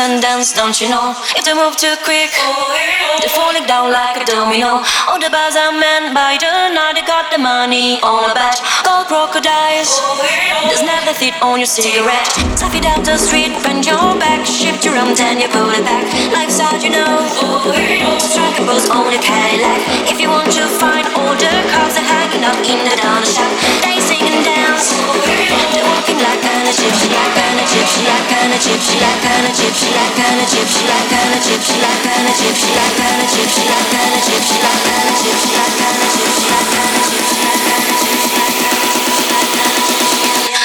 sun dance, don't you know? If they move too quick, they're falling down like a domino. All the bars are men by the night, they got the money on a bet. Gold crocodiles, there's never fit on your cigarette. Stuff it down the street, bend your back, shift your arm, then you put it back. Life's hard, you know. Strike a on a Cadillac. If you want to find all the cars that hanging out in the Egyptian, like an Egyptian, like an Egyptian, like an Egyptian, like an Egyptian.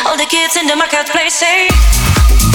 All the kids in the marketplace say.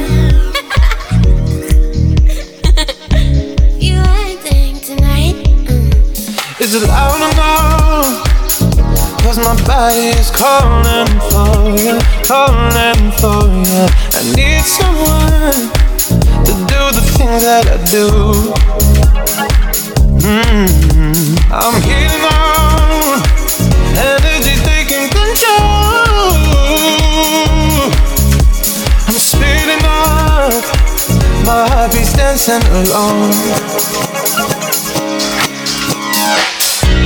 Is it loud enough? Cause my body is calling for you, calling for you. I need someone to do the things that I do. Mm, I'm heating on, energy's taking control. I'm speeding up, my heartbeat's dancing alone.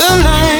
Tonight.